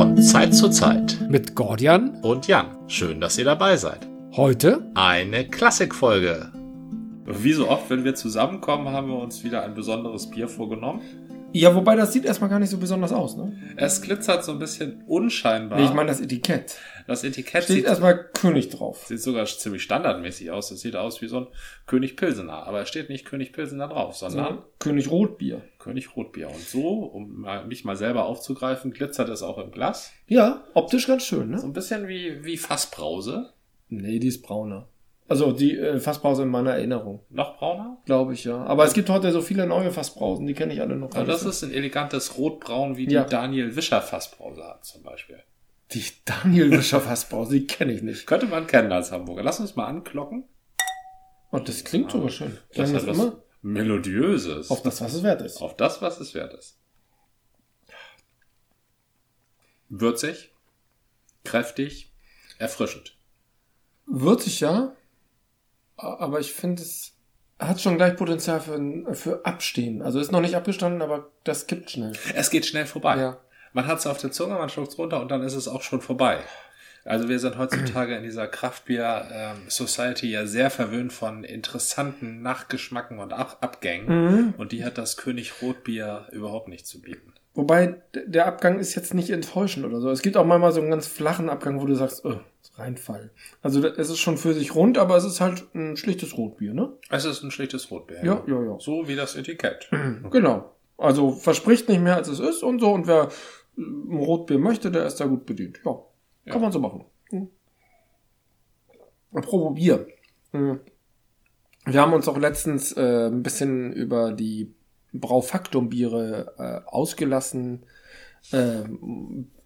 Von Zeit zu Zeit mit Gordian und Jan. Schön, dass ihr dabei seid. Heute eine Klassikfolge. Wie so oft, wenn wir zusammenkommen, haben wir uns wieder ein besonderes Bier vorgenommen. Ja, wobei das sieht erstmal gar nicht so besonders aus, ne? Es glitzert so ein bisschen unscheinbar. Nee, ich meine das Etikett. Das Etikett Steht sieht, erstmal König drauf. sieht sogar ziemlich standardmäßig aus. Es sieht aus wie so ein König Pilsener. Aber es steht nicht König Pilsener drauf, sondern So, König Rotbier. König Rotbier. Und so, um mich mal selber aufzugreifen, glitzert es auch im Glas. Ja, optisch ganz schön, So ne? ein bisschen wie, wie Fassbrause. Nee, die ist brauner. Also die äh, Fassbrause in meiner Erinnerung, Noch brauner. glaube ich, ja. Aber es gibt heute so viele neue Fassbrausen, die kenne ich alle noch nicht das so. ist ein elegantes Rotbraun, wie Ja. die Daniel Wischer Fassbrause hat zum Beispiel. Die Daniel Wischer Fassbrause, die kenne ich nicht. Könnte man kennen als Hamburger. Lass uns mal anklocken. Und das klingt sogar schön. Das Klang das was immer Melodiöses. auf das, was es wert ist. Auf das, was es wert ist. Würzig, kräftig, erfrischend. Würzig, ja. Aber ich finde, es hat schon gleich Potenzial für, für Abstehen. Also ist noch nicht abgestanden, aber das kippt schnell. Es geht schnell vorbei. Ja. Man hat es auf der Zunge, man schluckt es runter und dann ist es auch schon vorbei. Also wir sind heutzutage in dieser Kraftbier-Society ja sehr verwöhnt von interessanten Nachgeschmacken und Ab Abgängen. Mhm. Und die hat das König Rotbier überhaupt nicht zu bieten. Wobei der Abgang ist jetzt nicht enttäuschend oder so. Es gibt auch manchmal so einen ganz flachen Abgang, wo du sagst, oh, Reinfall. Also es ist schon für sich rund, aber es ist halt ein schlichtes Rotbier, ne? Es ist ein schlichtes Rotbier. Ja, ja, ja. So wie das Etikett. Genau. Also verspricht nicht mehr, als es ist und so. Und wer äh, ein Rotbier möchte, der ist da gut bedient. Ja, kann Ja. man so machen. Hm. Apropos Bier. Hm. Wir haben uns auch letztens äh, ein bisschen über die Braufaktum-Biere äh, ausgelassen. Äh,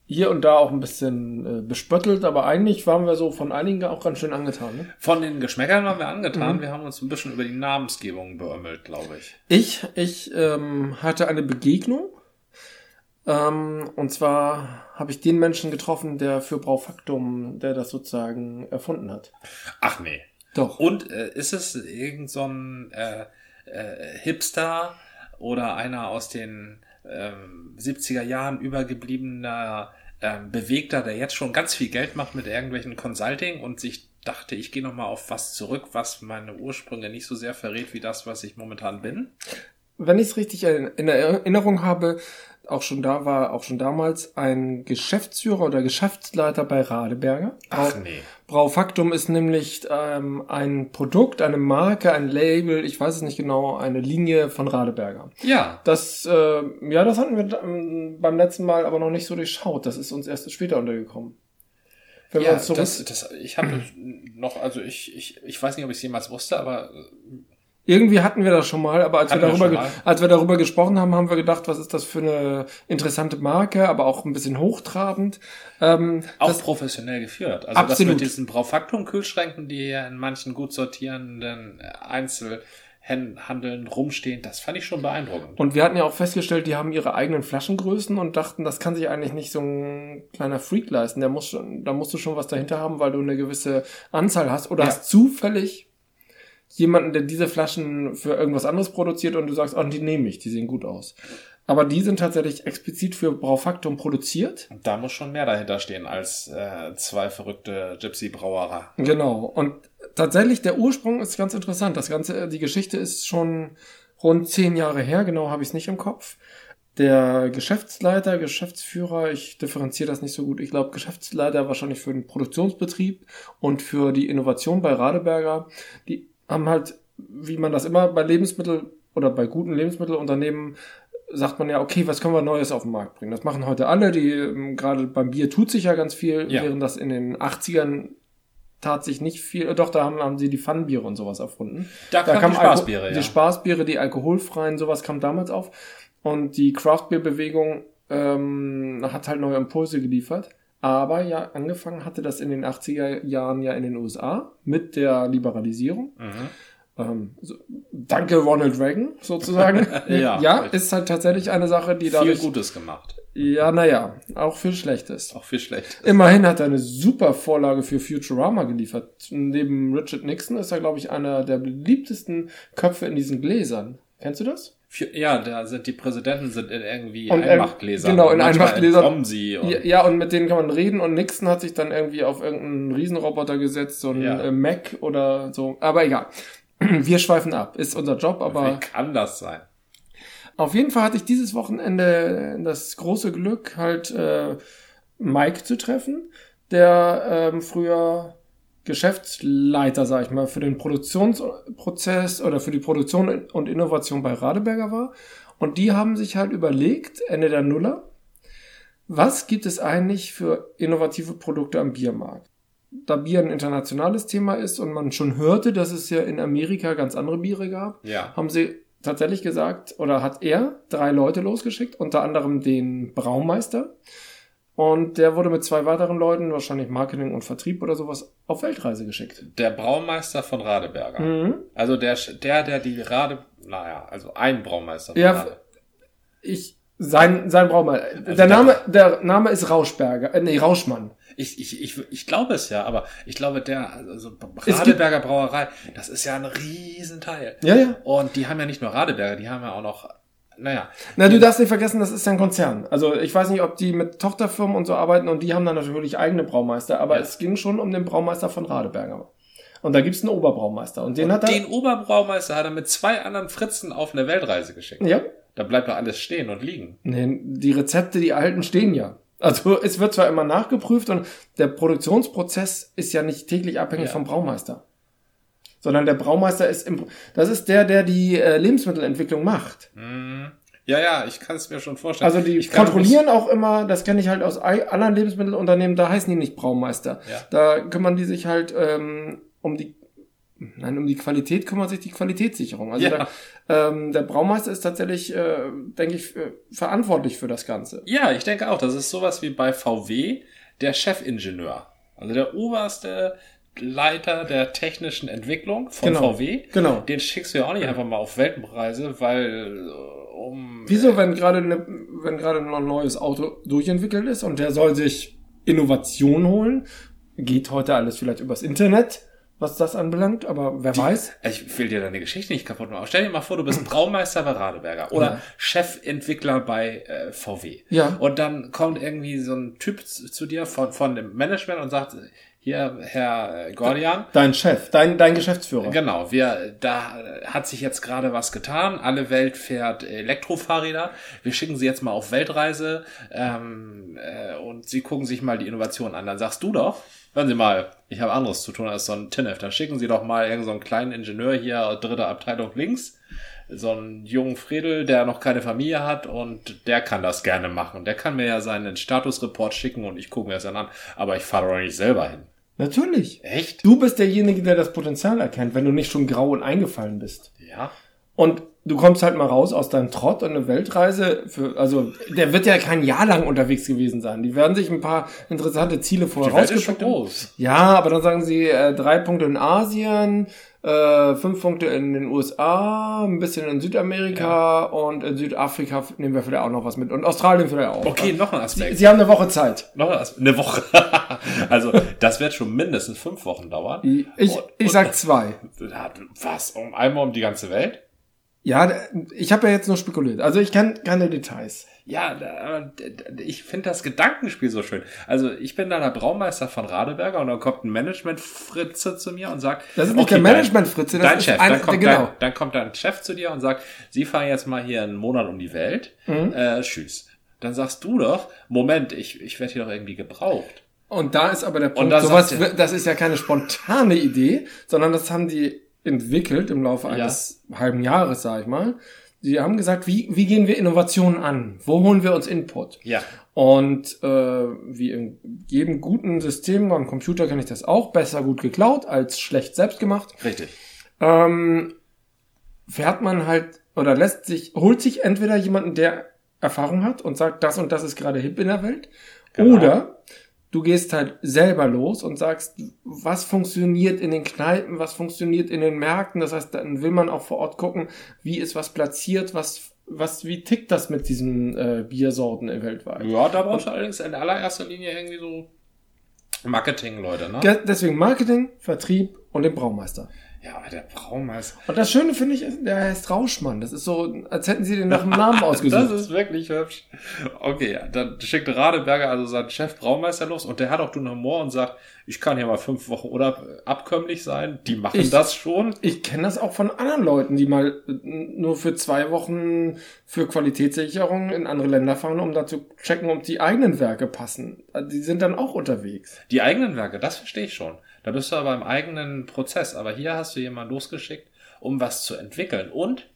hier und da auch ein bisschen äh, bespöttelt, aber eigentlich waren wir so von einigen auch ganz schön angetan. Ne? Von den Geschmäckern waren wir Mhm. angetan. Wir haben uns ein bisschen über die Namensgebung beömmelt, glaube ich. Ich, ich ähm, hatte eine Begegnung. Ähm, und zwar habe ich den Menschen getroffen, der für Braufaktum, der das sozusagen erfunden hat. Ach nee. Doch. Und äh, ist es irgend so ein äh, äh, Hipster oder einer aus den ähm, 70er Jahren übergebliebener ähm, Bewegter, der jetzt schon ganz viel Geld macht mit irgendwelchen Consulting und sich dachte, ich gehe noch mal auf was zurück, was meine Ursprünge nicht so sehr verrät wie das, was ich momentan bin. Wenn ich es richtig in Erinnerung habe, auch schon da war, auch schon damals ein Geschäftsführer oder Geschäftsleiter bei Radeberger. Ach Brau- nee. Braufaktum ist nämlich ähm, ein Produkt, eine Marke, ein Label, ich weiß es nicht genau, eine Linie von Radeberger. Ja, Das, äh, ja, das hatten wir ähm, beim letzten Mal aber noch nicht so durchschaut. Das ist uns erst später untergekommen. Wenn ja das, das, ich habe noch, also ich, ich, ich weiß nicht, ob ich es jemals wusste, aber äh, irgendwie hatten wir das schon mal, aber als wir, Hatten wir darüber, mal. als wir darüber gesprochen haben, haben wir gedacht, was ist das für eine interessante Marke, aber auch ein bisschen hochtrabend. Ähm, auch professionell geführt. Also Absolut. das mit diesen Braufaktum-Kühlschränken, die ja in manchen gut sortierenden Einzelhandeln rumstehen, das fand ich schon beeindruckend. und wir hatten ja auch festgestellt, die haben ihre eigenen Flaschengrößen und dachten, das kann sich eigentlich nicht so ein kleiner Freak leisten. Der muss schon, da musst du schon was dahinter haben, weil du eine gewisse Anzahl hast oder Ja. hast zufällig jemanden, der diese Flaschen für irgendwas anderes produziert und du sagst, oh, die nehme ich, die sehen gut aus. Aber die sind tatsächlich explizit für Braufaktum produziert. Da muss schon mehr dahinter stehen als äh, zwei verrückte Gypsy-Brauerer. Genau. Und tatsächlich der Ursprung ist ganz interessant. Das Ganze, die Geschichte ist schon rund zehn Jahre her. Genau habe ich es nicht im Kopf. Der Geschäftsleiter, Geschäftsführer, ich differenziere das nicht so gut. Ich glaube, Geschäftsleiter wahrscheinlich für den Produktionsbetrieb und für die Innovation bei Radeberger. Die haben halt, wie man das immer bei Lebensmittel oder bei guten Lebensmittelunternehmen sagt man ja, okay, was können wir Neues auf den Markt bringen? Das machen heute alle, die ähm, gerade beim Bier tut sich ja ganz viel, Ja. während das in den 80ern tat sich nicht viel. äh, Doch, da haben, haben sie die Pfannenbiere und sowas erfunden. Da kamen die Alko- Spaßbiere, ja. Die Spaßbiere, die alkoholfreien, sowas kam damals auf. Und die Craftbeer-Bewegung ähm, hat halt neue Impulse geliefert. Aber ja, angefangen hatte das in den 80er Jahren ja in den USA mit der Liberalisierung. Mhm. Ähm, so, danke Ronald Reagan sozusagen. Ja. ja, ist halt tatsächlich eine Sache, die Viel dadurch. Gutes gemacht. Ja, naja, auch viel Schlechtes. Auch viel schlecht. Immerhin hat er eine super Vorlage für Futurama geliefert. Neben Richard Nixon ist er, glaube ich, einer der beliebtesten Köpfe in diesen Gläsern. Kennst du das? Ja, da sind die Präsidenten sind in irgendwie Und, ähm, Einmachgläsern. genau, in Einmachgläsern. sie und Ja, ja, und mit denen kann man reden und Nixon hat sich dann irgendwie auf irgendeinen Riesenroboter gesetzt, so ein Ja. äh, Mac oder so. Aber egal. Wir schweifen ab. Ist unser Job, aber wie kann das sein? auf jeden Fall hatte ich dieses Wochenende das große Glück, halt äh, Mike zu treffen, der ähm, früher Geschäftsleiter, sag ich mal, für den Produktionsprozess oder für die Produktion und Innovation bei Radeberger war. Und die haben sich halt überlegt, Ende der Nuller, was gibt es eigentlich für innovative Produkte am Biermarkt? Da Bier ein internationales Thema ist und man schon hörte, dass es ja in Amerika ganz andere Biere gab, Ja. haben sie tatsächlich gesagt, oder hat er drei Leute losgeschickt, unter anderem den Braumeister. Und der wurde mit zwei weiteren Leuten, wahrscheinlich Marketing und Vertrieb oder sowas, auf Weltreise geschickt. Der Braumeister von Radeberger. Mhm. Also der, der, der die Rade, naja, also ein Braumeister von Ja, Rade. Ich, sein, sein Braumeister. Also der Name, der Name ist Rauschberger, äh, nee, Rauschmann. Ich, ich, ich, ich glaube es ja, aber ich glaube, der, also Radeberger Brauerei, das ist ja ein Riesenteil. Ja, ja. Und die haben ja nicht nur Radeberger, die haben ja auch noch, naja, Na, du darfst nicht vergessen, das ist ja ein Konzern. Also ich weiß nicht, ob die mit Tochterfirmen und so arbeiten und die haben dann natürlich eigene Braumeister, aber Ja. es ging schon um den Braumeister von Radeberger. Und da gibt's einen Oberbraumeister und den hat er. den Oberbraumeister hat er mit zwei anderen Fritzen auf eine Weltreise geschickt. ja. Da bleibt doch alles stehen und liegen. Nee, die Rezepte, die alten stehen ja. Also es wird zwar immer nachgeprüft und der Produktionsprozess ist ja nicht täglich abhängig Ja. vom Braumeister. Sondern der Braumeister ist im, das ist der, der die äh, Lebensmittelentwicklung macht. Hm. Ja, ja, ich kann es mir schon vorstellen. Also die ich kontrollieren auch immer, das kenne ich halt aus anderen Lebensmittelunternehmen, da heißen die nicht Braumeister. Ja. Da kümmern die sich halt ähm, um die, nein, um die Qualität kümmert sich die Qualitätssicherung. Also Ja. der, ähm, der Braumeister ist tatsächlich, äh, denke ich, äh, verantwortlich für das Ganze. Ja, ich denke auch, das ist sowas wie bei VW der Chefingenieur. Also der oberste Leiter der technischen Entwicklung von Genau. VW. Genau. Den schickst du ja auch nicht einfach mal auf Weltpreise, weil äh, um Wieso, wenn gerade ne, wenn gerade ein neues Auto durchentwickelt ist und der soll sich Innovation holen, geht heute alles vielleicht übers Internet, was das anbelangt, aber wer weiß? Ich will dir deine Geschichte nicht kaputt machen. Stell dir mal vor, du bist Braumeister bei Radeberger oder Ja. Chefentwickler bei äh, VW. Ja. Und dann kommt irgendwie so ein Typ zu, zu dir von, von dem Management und sagt, hier, Herr Gordian, Dein Chef, dein, dein Geschäftsführer. Genau, wir, da hat sich jetzt gerade was getan. Alle Welt fährt Elektrofahrräder. Wir schicken sie jetzt mal auf Weltreise ähm, äh, und sie gucken sich mal die Innovation an. Dann sagst du doch, hören Sie mal, ich habe anderes zu tun als so ein TINF. Dann schicken Sie doch mal irgendeinen so einen kleinen Ingenieur hier, dritte Abteilung links, so einen jungen Fredel, der noch keine Familie hat und der kann das gerne machen. Der kann mir ja seinen Statusreport schicken und ich gucke mir das dann an. Aber ich fahre doch nicht selber hin. Natürlich. Echt? Du bist derjenige, der das Potenzial erkennt, wenn du nicht schon grau und eingefallen bist. Ja. Und du kommst halt mal raus aus deinem Trott und eine Weltreise für, also der wird ja kein Jahr lang unterwegs gewesen sein. Die werden sich ein paar interessante Ziele vorher Die Welt ist schon groß. Ja, aber dann sagen sie äh, drei Punkte in Asien, äh, fünf Punkte in den USA, ein bisschen in Südamerika und in Südafrika nehmen wir vielleicht auch noch was mit und Australien vielleicht auch. Okay, noch ein Sie, Aspekt. sie haben eine Woche Zeit. Noch was? Eine Woche. also, das wird schon mindestens fünf Wochen dauern. Ich, ich, Und- ich sag zwei. Was? Um einmal um die ganze Welt? Ja, ich habe ja jetzt nur spekuliert. Also ich kenne keine Details. Ja, da- ich finde das Gedankenspiel so schön. Also, ich bin da der Braumeister von Radeberger und dann kommt ein Management-Fritze zu mir und sagt, Das ist nicht okay, der Management-Fritze, das dein ist Chef. ein- dann, kommt genau. dein, dann kommt dein Chef zu dir und sagt, Sie fahren jetzt mal hier einen Monat um die Welt. Mhm. Äh, tschüss. Dann sagst du doch, Moment, ich, ich werde hier doch irgendwie gebraucht. Und da ist aber der Punkt, sowas, wird- das ist ja keine spontane Idee, sondern das haben die entwickelt im Laufe eines halben Jahres, sag ich mal. Sie haben gesagt, wie, wie gehen wir Innovationen an? Wo holen wir uns Input? Ja. Und äh, wie in jedem guten System, beim Computer kann ich das auch, besser gut geklaut als schlecht selbst gemacht. Richtig. ähm, fährt man halt oder lässt sich, holt sich entweder jemanden, der Erfahrung hat und sagt, das und das ist gerade hip in der Welt, Genau. oder du gehst halt selber los und sagst, was funktioniert in den Kneipen, was funktioniert in den Märkten. Das heißt, dann will man auch vor Ort gucken, wie ist was platziert, was, was, wie tickt das mit diesen äh, Biersorten weltweit. Ja, da brauchst du allerdings in allererster Linie irgendwie so Marketing-Leute, ne? De- Deswegen Marketing, Vertrieb und den Braumeister. Ja, aber der Braumeister. Und das Schöne finde ich, der heißt Rauschmann. Das ist so, als hätten sie den nach dem Namen ausgesucht. Das ist wirklich hübsch. Okay, dann schickt Radeberger also seinen Chef Braumeister los und der hat auch den Humor und sagt, ich kann hier mal fünf Wochen oder abkömmlich sein. Die machen Ich- das schon. Ich kenne das auch von anderen Leuten, die mal äh, nur für zwei Wochen für Qualitätssicherung in andere Länder fahren, um da zu checken, ob die eigenen Werke passen. Also Die sind dann auch unterwegs. Die eigenen Werke, das verstehe ich schon. Da bist du aber im eigenen Prozess. Aber hier hast du jemanden losgeschickt, um was zu entwickeln. Und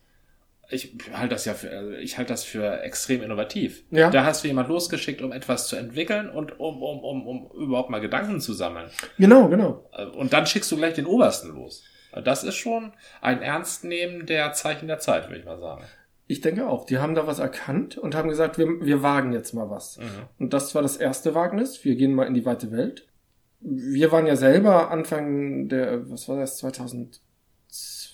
ich halte das ja für, also ich halte das für extrem innovativ. Ja. Da hast du jemanden losgeschickt, um etwas zu entwickeln und um, um, um, um überhaupt mal Gedanken zu sammeln. Genau, genau. Und dann schickst du gleich den Obersten los. Das ist schon ein Ernstnehmen der Zeichen der Zeit, würde ich mal sagen. Ich denke auch. Die haben da was erkannt und haben gesagt, wir, wir wagen jetzt mal was. Und das war das erste Wagnis. Wir gehen mal in die weite Welt. Wir waren ja selber Anfang der, was war das,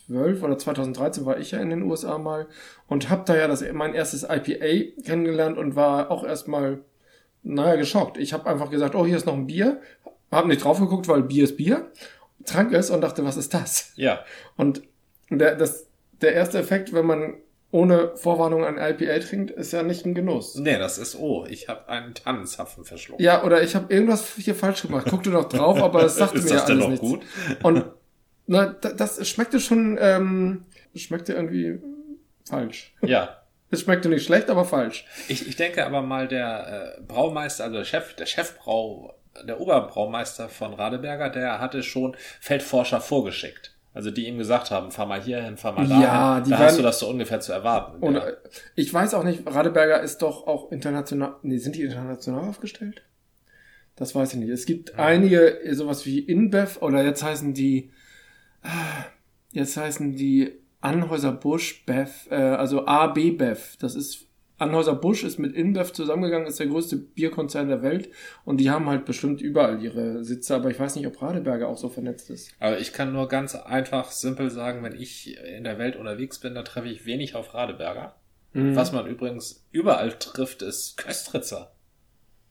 2012 oder 2013 war ich ja in den USA mal und hab da ja das, mein erstes IPA kennengelernt und war auch erstmal, naja, geschockt. Ich habe einfach gesagt, oh, hier ist noch ein Bier. Hab nicht drauf geguckt, weil Bier ist Bier. Trank es und dachte, was ist das? Ja. Und der, das, der erste Effekt, wenn man ohne Vorwarnung ein IPA trinkt, ist ja nicht ein Genuss. Nee, das ist, oh, ich habe einen Tannenzapfen verschluckt. Ja, oder ich habe irgendwas hier falsch gemacht. Guckte noch drauf, aber es sagte mir das denn alles nichts. gut? Und na, da- das schmeckte schon, ähm, schmeckte irgendwie falsch. Ja. Es schmeckte nicht schlecht, aber falsch. Ich, ich denke aber mal, der äh, Braumeister, also der Chef, der Chefbrau, der Oberbraumeister von Radeberger, der hatte schon Feldforscher vorgeschickt. Also die ihm gesagt haben, fahr mal hier hin, fahr mal da Ja, die Da waren- hast du das so ungefähr zu erwarten. Und ja. äh, ich weiß auch nicht, Radeberger ist doch auch international, nee, sind die international aufgestellt? Das weiß ich nicht. Es gibt einige, äh, sowas wie InBev, oder jetzt heißen die, jetzt heißen die Anhäuser-Busch Bev, äh, also AB Bev. Das ist, Anhäuser-Busch ist mit InBev zusammengegangen, ist der größte Bierkonzern der Welt und die haben halt bestimmt überall ihre Sitze, aber ich weiß nicht, ob Radeberger auch so vernetzt ist. Aber ich kann nur ganz einfach, simpel sagen, wenn ich in der Welt unterwegs bin, da treffe ich wenig auf Radeberger. Mhm. Was man übrigens überall trifft, ist Köstritzer.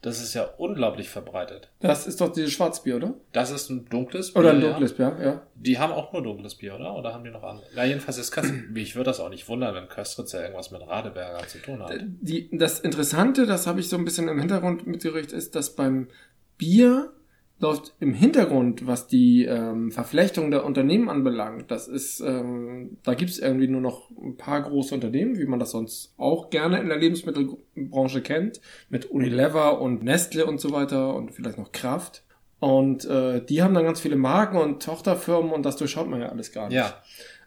Das ist ja unglaublich verbreitet. Das ist doch dieses Schwarzbier, oder? Das ist ein dunkles Bier. Oder ein ja. dunkles Bier, ja. Die haben auch nur dunkles Bier, oder? Oder haben die noch andere? Ja, jedenfalls ist Köstritzer. Ich würde das auch nicht wundern, wenn Köstritzer irgendwas mit Radeberger zu tun hat. Die, das Interessante, das habe ich so ein bisschen im Hintergrund mitgerichtet, ist, dass beim Bier läuft im Hintergrund, was die ähm, Verflechtung der Unternehmen anbelangt. Das ist, ähm, da gibt es irgendwie nur noch ein paar große Unternehmen, wie man das sonst auch gerne in der Lebensmittelbranche kennt, mit Unilever und Nestle und so weiter und vielleicht noch Kraft. Und äh, die haben dann ganz viele Marken und Tochterfirmen und das durchschaut man ja alles gar nicht. Ja,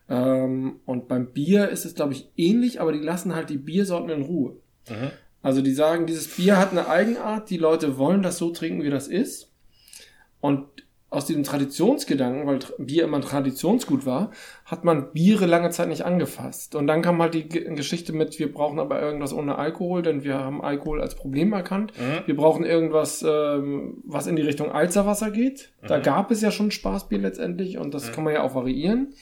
Ähm, und beim Bier ist es, glaube ich, ähnlich, aber die lassen halt die Biersorten in Ruhe. Mhm. Also die sagen, dieses Bier hat eine Eigenart, die Leute wollen das so trinken, wie das ist. Und aus diesem Traditionsgedanken, weil Bier immer ein Traditionsgut war, hat man Biere lange Zeit nicht angefasst. Und dann kam halt die Ge- Geschichte mit, wir brauchen aber irgendwas ohne Alkohol, denn wir haben Alkohol als Problem erkannt. Mhm. Wir brauchen irgendwas, ähm, was in die Richtung Alzerwasser geht. Da gab es ja schon Spaßbier letztendlich und das kann man ja auch variieren.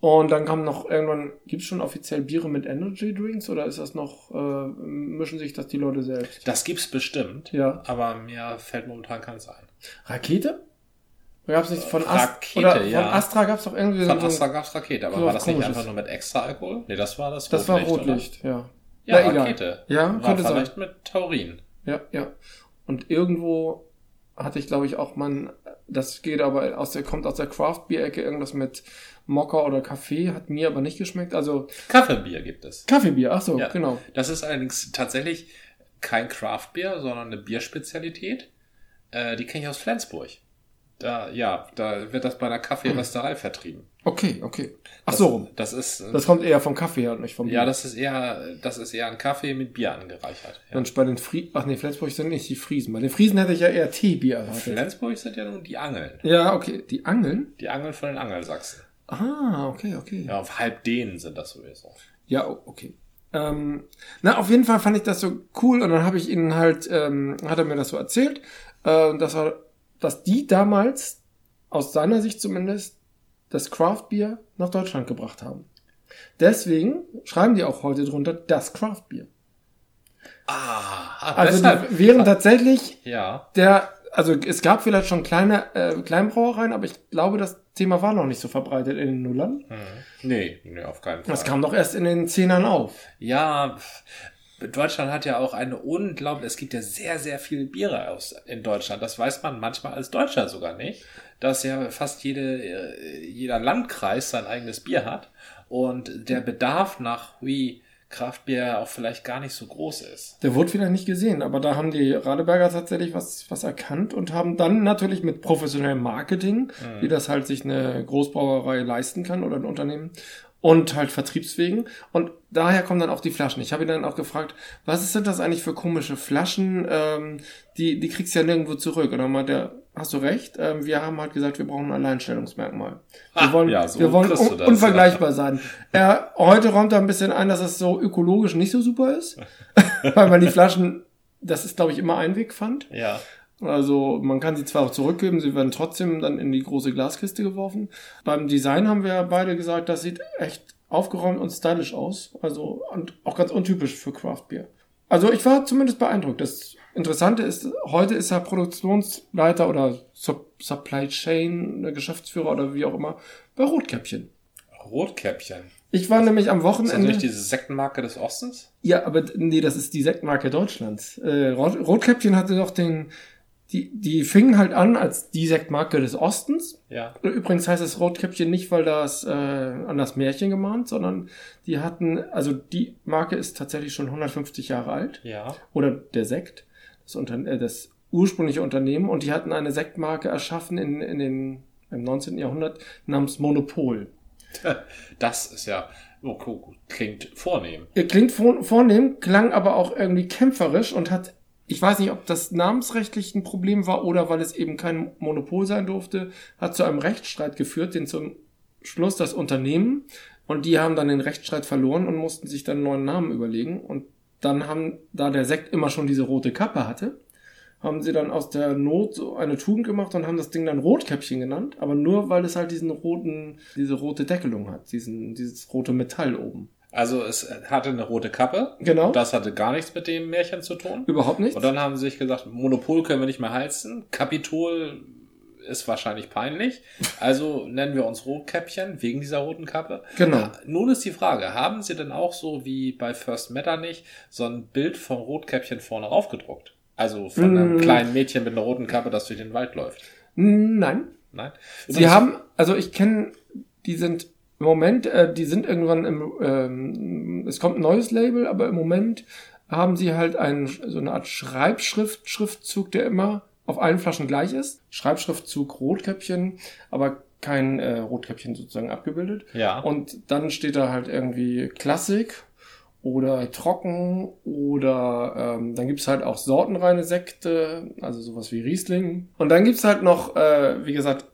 Und dann kam noch irgendwann, gibt es schon offiziell Biere mit Energy Drinks oder ist das noch, äh, mischen sich das die Leute selbst? das gibt's bestimmt. Ja. Aber mir fällt momentan keins ein. Rakete? Gab es nicht von Astra? Rakete, Oder von ja. Astra gab es doch irgendwie Von so Astra ein, gab's Rakete, aber so war das nicht einfach nur mit extra Alkohol? Nee, das war das Das war Rotlicht, Rotlicht, ja. Oder? Ja, Na, egal. Rakete. Ja, war könnte sein. vielleicht mit Taurin. Ja, ja. Und irgendwo hatte ich, glaube ich, auch mal, das geht aber aus der, kommt aus der Craft-Bier-Ecke, irgendwas mit Mokka oder Kaffee, hat mir aber nicht geschmeckt. Also Kaffeebier gibt es. Kaffeebier, ach so, Ja. genau. Das ist allerdings tatsächlich kein Craft-Bier, sondern eine Bierspezialität. Äh, die kenne ich aus Flensburg. Da, ja, da wird das bei einer Kaffeerösterei vertrieben. Okay, okay. Ach Das, so, Das ist, äh, das kommt eher vom Kaffee her und nicht vom Bier. ja, das ist eher, das ist eher ein Kaffee mit Bier angereichert. Ja. Und bei den Friesen, ach nee, Flensburg sind nicht die Friesen. Bei den Friesen hätte ich ja eher Teebier erwartet. Flensburg sind ja nun die Angeln. Ja, okay. Die Angeln? Die Angeln von den Angelsachsen. Ah, okay, okay. Ja, auf halb denen sind das sowieso. Ja, okay. Ähm, na, auf jeden Fall fand ich das so cool und dann habe ich ihnen halt, ähm, hat er mir das so erzählt, äh, dass er, dass die damals, aus seiner Sicht zumindest, das Craft-Bier nach Deutschland gebracht haben. Deswegen schreiben die auch heute drunter das Craft-Bier. Ah, Also deshalb. die wären tatsächlich ja. der also es gab vielleicht schon kleine äh, Kleinbrauereien, aber ich glaube, das Thema war noch nicht so verbreitet in den Nullern. Mhm. Nee, nee, auf keinen Fall. Das kam doch erst in den Zehnern auf. Ja, Deutschland hat ja auch eine unglaubliche, es gibt ja sehr, sehr viele Biere aus in Deutschland. Das weiß man manchmal als Deutscher sogar nicht, dass ja fast jede, äh, jeder Landkreis sein eigenes Bier hat und der Bedarf nach wie Kraftbier auch vielleicht gar nicht so groß ist. Der wurde wieder nicht gesehen, aber da haben die Radeberger tatsächlich was, was erkannt und haben dann natürlich mit professionellem Marketing, Mhm. wie das halt sich eine Großbrauerei leisten kann oder ein Unternehmen, und halt Vertriebswegen. Und daher kommen dann auch die Flaschen. Ich habe ihn dann auch gefragt, was sind das eigentlich für komische Flaschen? Ähm, die, die kriegst du ja nirgendwo zurück. Und dann meint er, hast du recht, ähm, wir haben halt gesagt, wir brauchen ein Alleinstellungsmerkmal. Wir Ah, wollen, ja, so wir wollen un das, unvergleichbar sein. Er, heute räumt er ein bisschen ein, dass es so ökologisch nicht so super ist, weil man die Flaschen, das ist glaube ich immer Einweg fand. Ja. Also man kann sie zwar auch zurückgeben, sie werden trotzdem dann in die große Glaskiste geworfen. Beim Design haben wir beide gesagt, das sieht echt aufgeräumt und stylisch aus. Also und auch ganz untypisch für Craft Beer. Also ich war zumindest beeindruckt. Das Interessante ist, heute ist er Produktionsleiter oder Sup Supply Chain, äh, Geschäftsführer oder wie auch immer bei Rotkäppchen. Rotkäppchen. Ich war nämlich am Ist das Wochenende. nicht diese Sektenmarke des Ostens? Ja, aber nee, das ist die Sektmarke Deutschlands. Äh, Rot Rotkäppchen hatte doch den, die, die fingen halt an als die Sektmarke des Ostens. Ja. Übrigens heißt es Rotkäppchen nicht, weil das äh, an das Märchen gemahnt, sondern die hatten, also die Marke ist tatsächlich schon 150 Jahre alt. Ja. Oder der Sekt, das, Unter äh, das ursprüngliche Unternehmen. Und die hatten eine Sektmarke erschaffen in, in den, im 19. Jahrhundert namens Monopol. Das ist ja, oh, klingt vornehm. Er klingt vor, vornehm, klang aber auch irgendwie kämpferisch und hat, ich weiß nicht, ob das namensrechtlich ein Problem war oder weil es eben kein Monopol sein durfte, hat zu einem Rechtsstreit geführt, den zum Schluss das Unternehmen und die haben dann den Rechtsstreit verloren und mussten sich dann einen neuen Namen überlegen und dann haben, da der Sekt immer schon diese rote Kappe hatte, haben sie dann aus der Not so eine Tugend gemacht und haben das Ding dann Rotkäppchen genannt, aber nur weil es halt diesen roten, diese rote Deckelung hat, diesen, dieses rote Metall oben. Also es hatte eine rote Kappe. Genau. Das hatte gar nichts mit dem Märchen zu tun. Überhaupt nichts. Und dann haben sie sich gesagt, Monopol können wir nicht mehr heizen. Kapitol ist wahrscheinlich peinlich. Also nennen wir uns Rotkäppchen wegen dieser roten Kappe. Genau. Ah, Nun ist die Frage, haben sie denn auch so wie bei First Metternich so ein Bild vom Rotkäppchen vorne raufgedruckt? Also von einem Mm. kleinen Mädchen mit einer roten Kappe, das durch den Wald läuft. Nein. Nein? Sie haben, also ich kenne, die sind im Moment, äh, die sind irgendwann im, ähm, es kommt ein neues Label, aber im Moment haben sie halt einen, so eine Art Schreibschrift, Schriftzug, der immer auf allen Flaschen gleich ist. Schreibschriftzug Rotkäppchen, aber kein äh, Rotkäppchen sozusagen abgebildet. Ja. Und dann steht da halt irgendwie Klassik oder trocken oder ähm, dann gibt's halt auch sortenreine Sekte, also sowas wie Riesling. Und dann gibt's halt noch, äh, wie gesagt,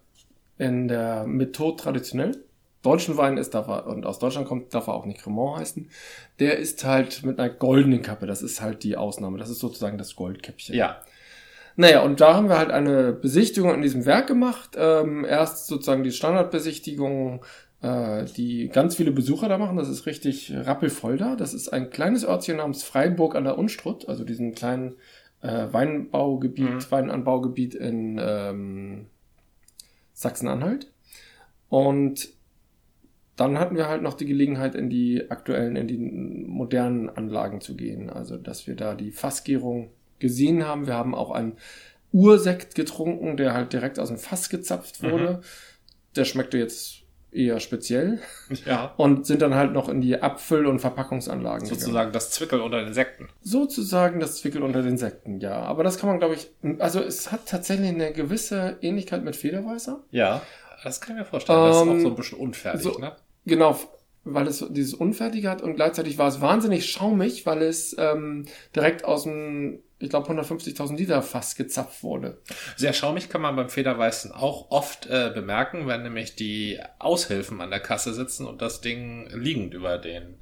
in der Methode traditionell. Deutschen Wein ist, darf er, und aus Deutschland kommt, darf er auch nicht Cremant heißen. Der ist halt mit einer goldenen Kappe. Das ist halt die Ausnahme. Das ist sozusagen das Goldkäppchen. ja. Naja, und da haben wir halt eine Besichtigung in diesem Werk gemacht. Ähm, erst sozusagen die Standardbesichtigung, äh, die ganz viele Besucher da machen. Das ist richtig rappelvoll da. Das ist ein kleines Örtchen namens Freiburg an der Unstrut, also diesen kleinen äh, Weinbaugebiet, Mhm. Weinanbaugebiet in ähm, Sachsen-Anhalt. Und dann hatten wir halt noch die Gelegenheit, in die aktuellen, in die modernen Anlagen zu gehen. Also, dass wir da die Fassgärung gesehen haben. Wir haben auch einen Ursekt getrunken, der halt direkt aus dem Fass gezapft wurde. Der schmeckte jetzt eher speziell. Ja. Und sind dann halt noch in die Abfüll- und Verpackungsanlagen gegangen. Sozusagen das Zwickel unter den Sekten. Sozusagen das Zwickel unter den Sekten, ja. Aber das kann man, glaube ich, also es hat tatsächlich eine gewisse Ähnlichkeit mit Federweißer. Ja. Das kann ich mir vorstellen. das ist auch Ähm, so ein bisschen unfertig, so- ne? Genau, weil es dieses Unfertige hat und gleichzeitig war es wahnsinnig schaumig, weil es ähm, direkt aus dem, ich glaube, 150.000 Liter Fass gezapft wurde. Sehr schaumig kann man beim Federweißen auch oft äh, bemerken, wenn nämlich die Aushilfen an der Kasse sitzen und das Ding liegend über den,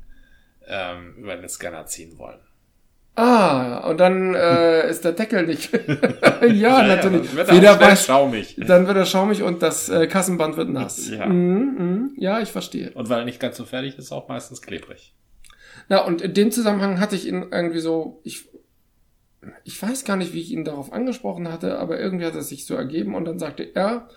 ähm, über den Scanner ziehen wollen. Ah, und dann äh, ist der Deckel nicht. ja, natürlich. dann wird er schnell Federweiß, schaumig. dann wird er schaumig und das äh, Kassenband wird nass. Ja. Mhm, mhm. ja, ich verstehe. Und weil er nicht ganz so fertig ist, auch meistens klebrig. Na, und in dem Zusammenhang hatte ich ihn irgendwie so, ich ich weiß gar nicht, wie ich ihn darauf angesprochen hatte, aber irgendwie hat es sich so ergeben und dann sagte er,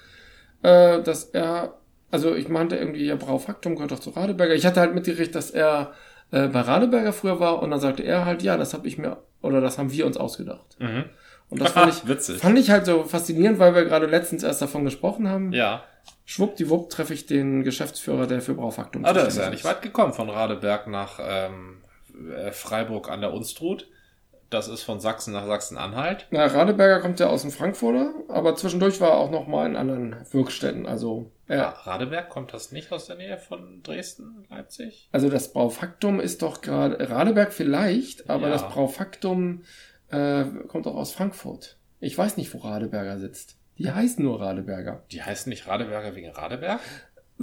äh, dass er, also ich meinte irgendwie, ja, Braufaktum gehört doch zu Radeberger. Ich hatte halt mitgekriegt, dass er äh, bei Radeberger früher war und dann sagte er halt, ja, das habe ich mir, oder das haben wir uns ausgedacht. Mhm. Und das fand ich, Witzig. fand ich halt so faszinierend, weil wir gerade letztens erst davon gesprochen haben. Ja. Schwuppdiwupp treffe ich den Geschäftsführer, der für Braufaktum Ah, das ist ja nicht weit gekommen von Radeberg nach ähm, äh, Freiburg an der Unstrut. Das ist von Sachsen nach Sachsen-Anhalt. Na, Radeberger kommt ja aus dem Frankfurter, aber zwischendurch war er auch noch mal in anderen Wirkstätten. Also, Ja. Radeberg kommt das nicht aus der Nähe von Dresden, Leipzig? Also das Braufaktum ist doch gerade Radeberg vielleicht, aber Ja. das Braufaktum äh, kommt auch aus Frankfurt. Ich weiß nicht, wo Radeberger sitzt. Die heißen nur Radeberger. Die heißen nicht Radeberger wegen Radeberg?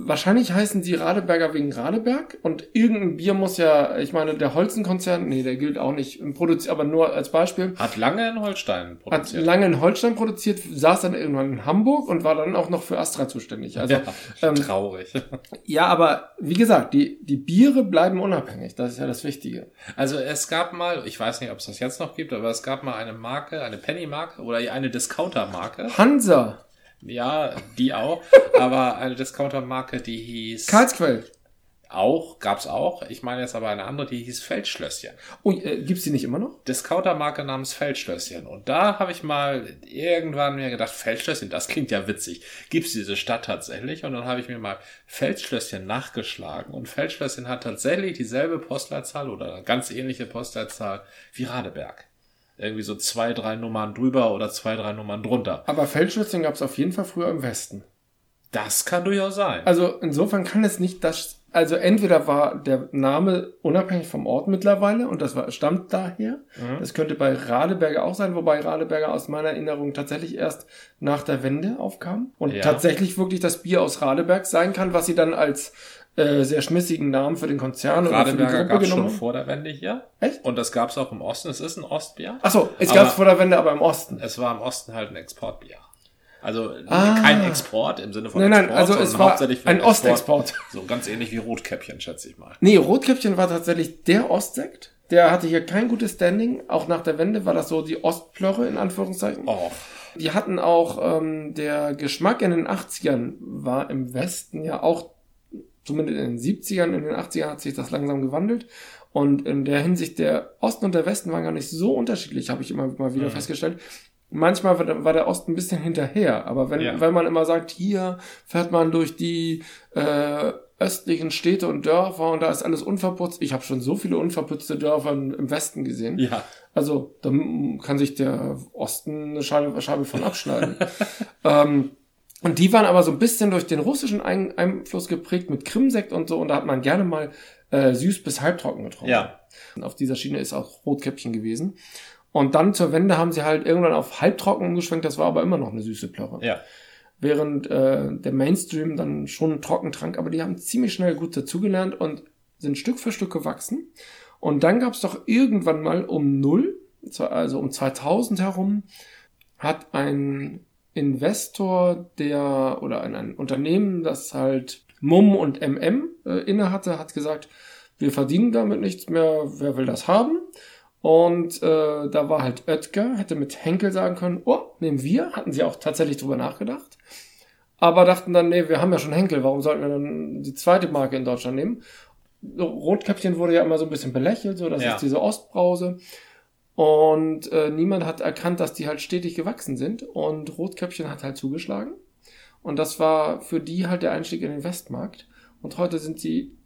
Wahrscheinlich heißen sie Radeberger wegen Radeberg und irgendein Bier muss ja, ich meine, der Holzenkonzern, nee, der gilt auch nicht, im Produzi aber nur als Beispiel, Hat lange in Holstein hat produziert. lange in Holstein produziert, saß dann irgendwann in Hamburg und war dann auch noch für Astra zuständig. Also ja, ähm, traurig. ja, aber wie gesagt, die, die Biere bleiben unabhängig, das ist ja das Wichtige. Also es gab mal, ich weiß nicht, ob es das jetzt noch gibt, aber es gab mal eine Marke, eine Penny-Marke oder eine Discounter-Marke. Hansa, Ja, die auch. aber eine Discounter-Marke, die hieß Karlsquell. auch, gab's auch. Ich meine jetzt aber eine andere, die hieß Feldschlösschen. Oh, äh, gibt's die nicht immer noch? Discounter-Marke namens Feldschlösschen. Und da habe ich mal irgendwann mir gedacht, Feldschlösschen, das klingt ja witzig. Gibt's diese Stadt tatsächlich? Und dann habe ich mir mal Feldschlösschen nachgeschlagen. Und Feldschlösschen hat tatsächlich dieselbe Postleitzahl oder eine ganz ähnliche Postleitzahl wie Radeberg. Irgendwie so zwei, drei Nummern drüber oder zwei, drei Nummern drunter. Aber Feldschlösschen gab's auf jeden Fall früher im Westen. Das kann durchaus sein. Also insofern kann es nicht das, also entweder war der Name unabhängig vom Ort mittlerweile und das war, stammt daher. Mhm. Das könnte bei Radeberger auch sein, wobei Radeberger aus meiner Erinnerung tatsächlich erst nach der Wende aufkam und Ja. tatsächlich wirklich das Bier aus Radeberg sein kann, was sie dann als äh, sehr schmissigen Namen für den Konzern oder für die Radeberger Gruppe gab es genommen schon vor der Wende hier. Echt? Und das gab es auch im Osten. Es ist ein Ostbier. Achso, es Aber- gab's vor der Wende aber im Osten. Es war im Osten halt ein Exportbier. Also Ah. kein Export im Sinne von Nein, nein, Export, also es war hauptsächlich für ein. Ostexport. So ganz ähnlich wie Rotkäppchen, schätze ich mal. Nee, Rotkäppchen war tatsächlich der Ostsekt. Der hatte hier kein gutes Standing. Auch nach der Wende war das so die Ostplörre in Anführungszeichen. Oh, Die hatten auch, ähm, der Geschmack in den 80ern war im Westen ja auch, zumindest in den 70ern, in den 80ern hat sich das langsam gewandelt. Und in der Hinsicht, der Osten und der Westen waren gar nicht so unterschiedlich, habe ich immer mal wieder Mhm. festgestellt. Manchmal war der, war der Osten ein bisschen hinterher, aber wenn, Ja. wenn man immer sagt, hier fährt man durch die äh, östlichen Städte und Dörfer und da ist alles unverputzt. Ich habe schon so viele unverputzte Dörfer im Westen gesehen. ja. Also, da kann sich der Osten eine Scheibe, Scheibe von abschneiden. ähm, und die waren aber so ein bisschen durch den russischen Ein Einfluss geprägt mit Krimsekt und so. Und da hat man gerne mal äh, süß bis halbtrocken getrunken. Ja. Und auf dieser Schiene ist auch Rotkäppchen gewesen. Und dann zur Wende haben sie halt irgendwann auf halbtrocken umgeschwenkt. Das war aber immer noch eine süße Plörre. Ja. Während äh, der Mainstream dann schon trocken trank. Aber die haben ziemlich schnell gut dazugelernt und sind Stück für Stück gewachsen. Und dann gab es doch irgendwann mal um null, also um 2000 herum, hat ein Investor, der oder ein, ein Unternehmen, das halt MUM und MM äh, inne hatte, hat gesagt, wir verdienen damit nichts mehr, wer will das haben? Und äh, da war halt Oetker, hätte mit Henkel sagen können, oh, nehmen wir, hatten sie auch tatsächlich drüber nachgedacht. Aber dachten dann, nee, wir haben ja schon Henkel, warum sollten wir dann die zweite Marke in Deutschland nehmen? Rotkäppchen wurde ja immer so ein bisschen belächelt, so das Ja. ist diese Ostbrause. Und äh, niemand hat erkannt, dass die halt stetig gewachsen sind. Und Rotkäppchen hat halt zugeschlagen. Und das war für die halt der Einstieg in den Westmarkt. Und heute sind sie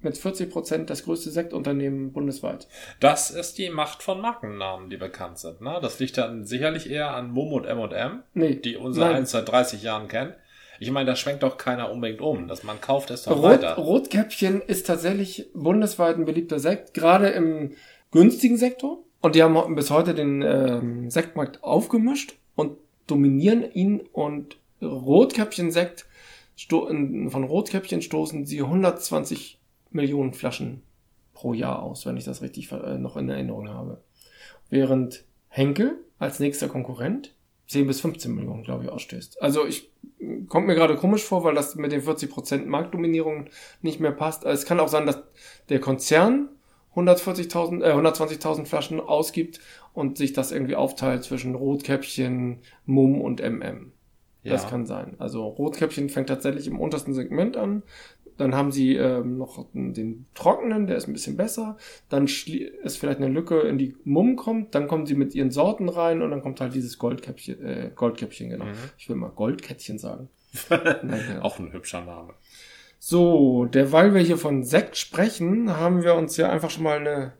mit 40 Prozent das größte Sektunternehmen bundesweit. Das ist die Macht von Markennamen, die bekannt sind. Ne? Das liegt dann sicherlich eher an Mum und M&M, Nee, die unser nein. eins seit 30 Jahren kennt. Ich meine, da schwenkt doch keiner unbedingt um. Dass man kauft, ist doch Rot, weiter. Rotkäppchen ist tatsächlich bundesweit ein beliebter Sekt, gerade im günstigen Sektor. Und die haben bis heute den ähm, Sektmarkt aufgemischt und dominieren ihn. Und Rotkäppchen-Sekt, in- von Rotkäppchen stoßen sie 120 Millionen Flaschen pro Jahr aus, wenn ich das richtig äh, noch in Erinnerung habe. Während Henkel als nächster Konkurrent 10 bis 15 Millionen, glaube ich, ausstößt. Also ich kommt mir gerade komisch vor, weil das mit den 40% Marktdominierung nicht mehr passt. Also Es kann auch sein, dass der Konzern 140.000, äh, 120.000 Flaschen ausgibt und sich das irgendwie aufteilt zwischen Rotkäppchen, Mumm und MM. Das Ja. kann sein. Also Rotkäppchen fängt tatsächlich im untersten Segment an. Dann haben sie ähm, noch den trockenen, der ist ein bisschen besser. Dann ist vielleicht eine Lücke, in die Mumm kommt. Dann kommen sie mit ihren Sorten rein und dann kommt halt dieses Goldkäppchen, äh, Goldkäppchen, genau. Mhm. Ich will mal Goldkäppchen sagen. Nein, ja. Auch ein hübscher Name. So, derweil wir hier von Sekt sprechen, haben wir uns ja einfach schon mal eine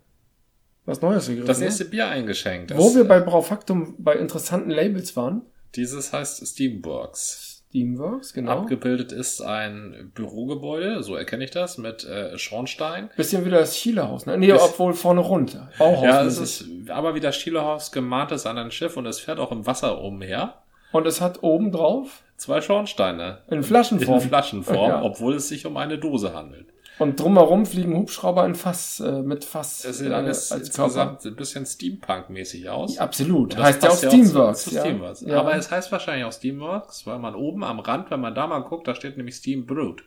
was Neues gegriffen. Das ne? nächste Bier eingeschenkt. Wo wir bei Braufaktum bei interessanten Labels waren. Dieses heißt Steamworks. Steamworks, genau. Abgebildet ist ein Bürogebäude, so erkenne ich das, mit äh, Schornstein. Bisschen wieder das Chile-Haus, ne? Nee, Bis- obwohl vorne rund. Bauhaus. Ja, es ist aber wie das Schielehaus gemahntes an ein Schiff und es fährt auch im Wasser umher. Und es hat oben drauf Zwei Schornsteine. in Flaschenform. In Flaschenform, Ja. obwohl es sich um eine Dose handelt. Und drumherum fliegen Hubschrauber in Fass, äh, mit Fass Es sieht äh, alles als Körper. insgesamt ein bisschen Steampunk-mäßig aus. Ja, Absolut. Das heißt ja auch Steamworks. Zu, zu ja. Steamworks. Ja. Aber es heißt wahrscheinlich auch Steamworks, weil man oben am Rand, wenn man da mal guckt, da steht nämlich Steam Brewed.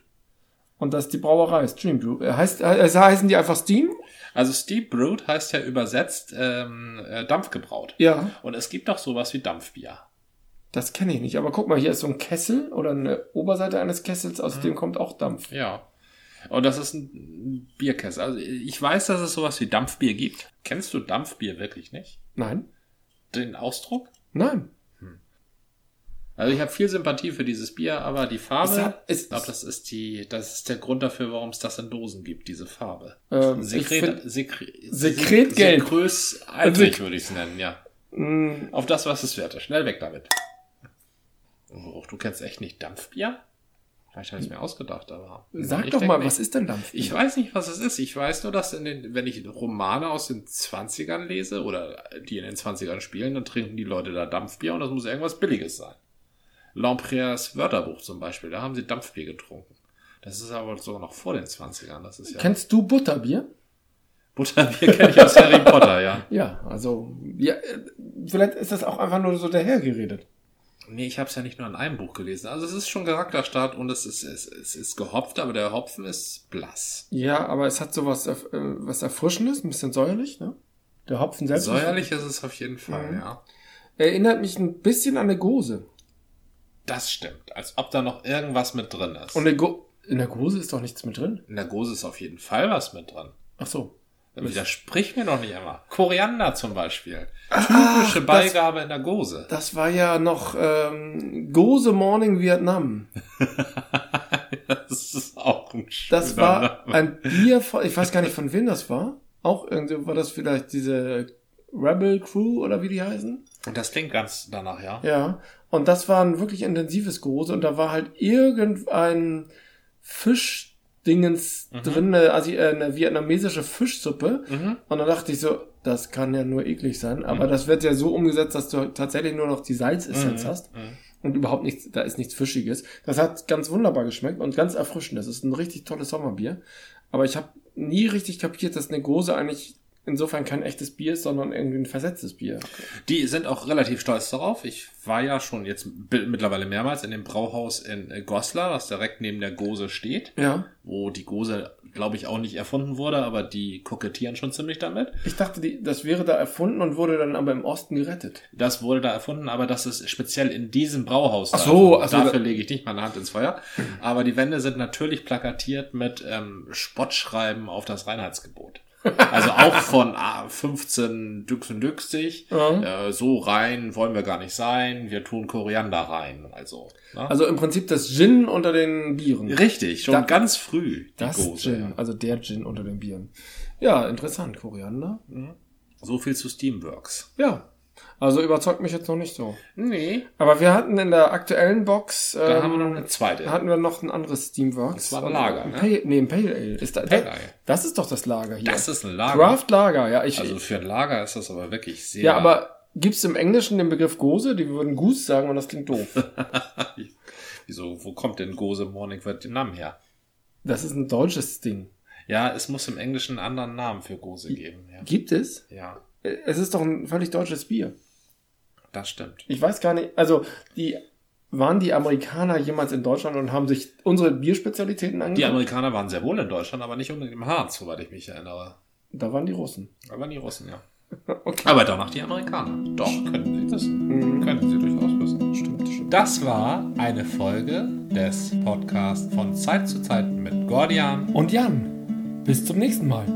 Und das ist die Brauerei, Stream Brew. Äh, Heißt, äh, heißen die einfach Steam? Also Steam Brewed heißt ja übersetzt ähm, äh, Dampfgebraut. Ja. Und es gibt doch sowas wie Dampfbier. Das kenne ich nicht. Aber guck mal, hier ist so ein Kessel oder eine Oberseite eines Kessels, aus Mhm. dem kommt auch Dampf. Ja. Und das ist ein Bierkessel. Also ich weiß, dass es sowas wie Dampfbier gibt. Kennst du Dampfbier wirklich nicht? Nein? Den Ausdruck? Nein. Also ich habe viel Sympathie für dieses Bier, aber die Farbe, Es hat- es- ich glaube, das ist die, das ist der Grund dafür, warum es das in Dosen gibt, diese Farbe. Ähm, Sekret, find- Sekre, Sekretgelb. Sekrös Albig würde ich es nennen, ja. Mh, Auf das, was es wert ist. Schnell weg damit. Oh, du kennst echt nicht Dampfbier? Vielleicht habe ich es mir ausgedacht, aber. sag doch mal, nicht. was ist denn Dampf? Ich weiß nicht, was es ist. Ich weiß nur, dass in den, wenn ich Romane aus den 20ern lese oder die in den 20ern spielen, dann trinken die Leute da Dampfbier und das muss irgendwas Billiges sein. Lampreas Wörterbuch zum Beispiel, da haben sie Dampfbier getrunken. Das ist aber sogar noch vor den 20ern. Das ist ja. Kennst du Butterbier? Butterbier kenne ich aus Harry Potter, ja. Ja, also, ja, äh, vielleicht ist das auch einfach nur so dahergeredet. Nee, ich habe es ja nicht nur in einem Buch gelesen. Also es ist schon charakterstark und es ist, es, es ist gehopft, aber der Hopfen ist blass. Ja, aber es hat sowas, äh, was Erfrischendes, ein bisschen säuerlich, ne? Der Hopfen selbst. Säuerlich ist es auf jeden Fall, Mhm. ja. Erinnert mich ein bisschen an eine Gose. Das stimmt. Als ob da noch irgendwas mit drin ist. Und eine Go in der Gose ist doch nichts mit drin. In der Gose ist auf jeden Fall was mit drin. Ach so. Widersprich mir doch nicht immer. Koriander zum Beispiel. Ach, Typische das- Beigabe in der Gose. Das war ja noch ähm, Gose Morning Vietnam. Das ist auch ein Das war Name. ein Bier von, ich weiß gar nicht von wem das war. Auch irgendwie war das vielleicht diese Rebel Crew oder wie die heißen. Und das klingt ganz danach, ja. Ja. Und das war ein wirklich intensives Gose und da war halt irgendein Fischdingens Mhm. drin, eine, äh, eine vietnamesische Fischsuppe. Mhm. Und dann dachte ich so, das kann ja nur eklig sein. Aber das wird ja so umgesetzt, dass du tatsächlich nur noch die Salzessenz Mhm. hast. Mhm. Und überhaupt nichts, da ist nichts Fischiges. Das hat ganz wunderbar geschmeckt und ganz erfrischend. Das ist ein richtig tolles Sommerbier. Aber ich habe nie richtig kapiert, dass eine Gose eigentlich insofern kein echtes Bier ist, sondern irgendwie ein versetztes Bier. Die sind auch relativ stolz darauf. Ich war ja schon jetzt mittlerweile mehrmals in dem Brauhaus in äh, Goslar, das direkt neben der Gose steht, Ja. wo die Gose, glaube ich, auch nicht erfunden wurde, aber die kokettieren schon ziemlich damit. Ich dachte, die, das wäre da erfunden und wurde dann aber im Osten gerettet. Das wurde da erfunden, aber das ist speziell in diesem Brauhaus. Ach so, erfunden. ach so, Dafür da- lege ich nicht meine Hand ins Feuer. Aber die Wände sind natürlich plakatiert mit ähm, Spottschreiben auf das Reinheitsgebot. Also auch von ah, 15 Düchsendüchsig. Ja. Äh, so rein wollen wir gar nicht sein. Wir tun Koriander rein. Also, ne? Also im Prinzip das Gin unter den Bieren. richtig, schon Da- ganz früh Das Gose. Gin, Ja. also der Gin unter den Bieren. Ja, interessant, Koriander. So viel zu Steamworks. Ja, also überzeugt mich jetzt noch nicht so. Nee, Aber wir hatten in der aktuellen Box, da ähm, haben wir noch eine zweite. hatten wir noch ein anderes Steamworks. Das war ein Lager, Ein ne? Pale, nee, ein Pale Ale. Ist da, Pale Ale. Das ist doch das Lager hier. Das ist ein Lager. Craft Lager, ja. Ich, Also für ein Lager ist das aber wirklich sehr. ja, aber gibt's im Englischen den Begriff Gose? Die würden Goose sagen und das klingt doof. Wieso, wo kommt denn Gose Morning Vietnam her? Das ist ein deutsches Ding. Ja, es muss im Englischen einen anderen Namen für Gose geben. Ja, Gibt es? ja Es ist doch ein völlig deutsches Bier. das stimmt. Ich weiß gar nicht, also die waren die Amerikaner jemals in Deutschland und haben sich unsere Bierspezialitäten Die angeguckt? Amerikaner waren sehr wohl in Deutschland, aber nicht unbedingt im Harz, soweit ich mich erinnere. Da waren die Russen. Aber die Russen, ja. Okay. Aber danach die Amerikaner. Doch, können Sie wissen. Mhm. Können Sie durchaus wissen. Stimmt, stimmt. Das war eine Folge des Podcasts von Zeit zu Zeit mit Gordian. Und Jan, bis zum nächsten Mal.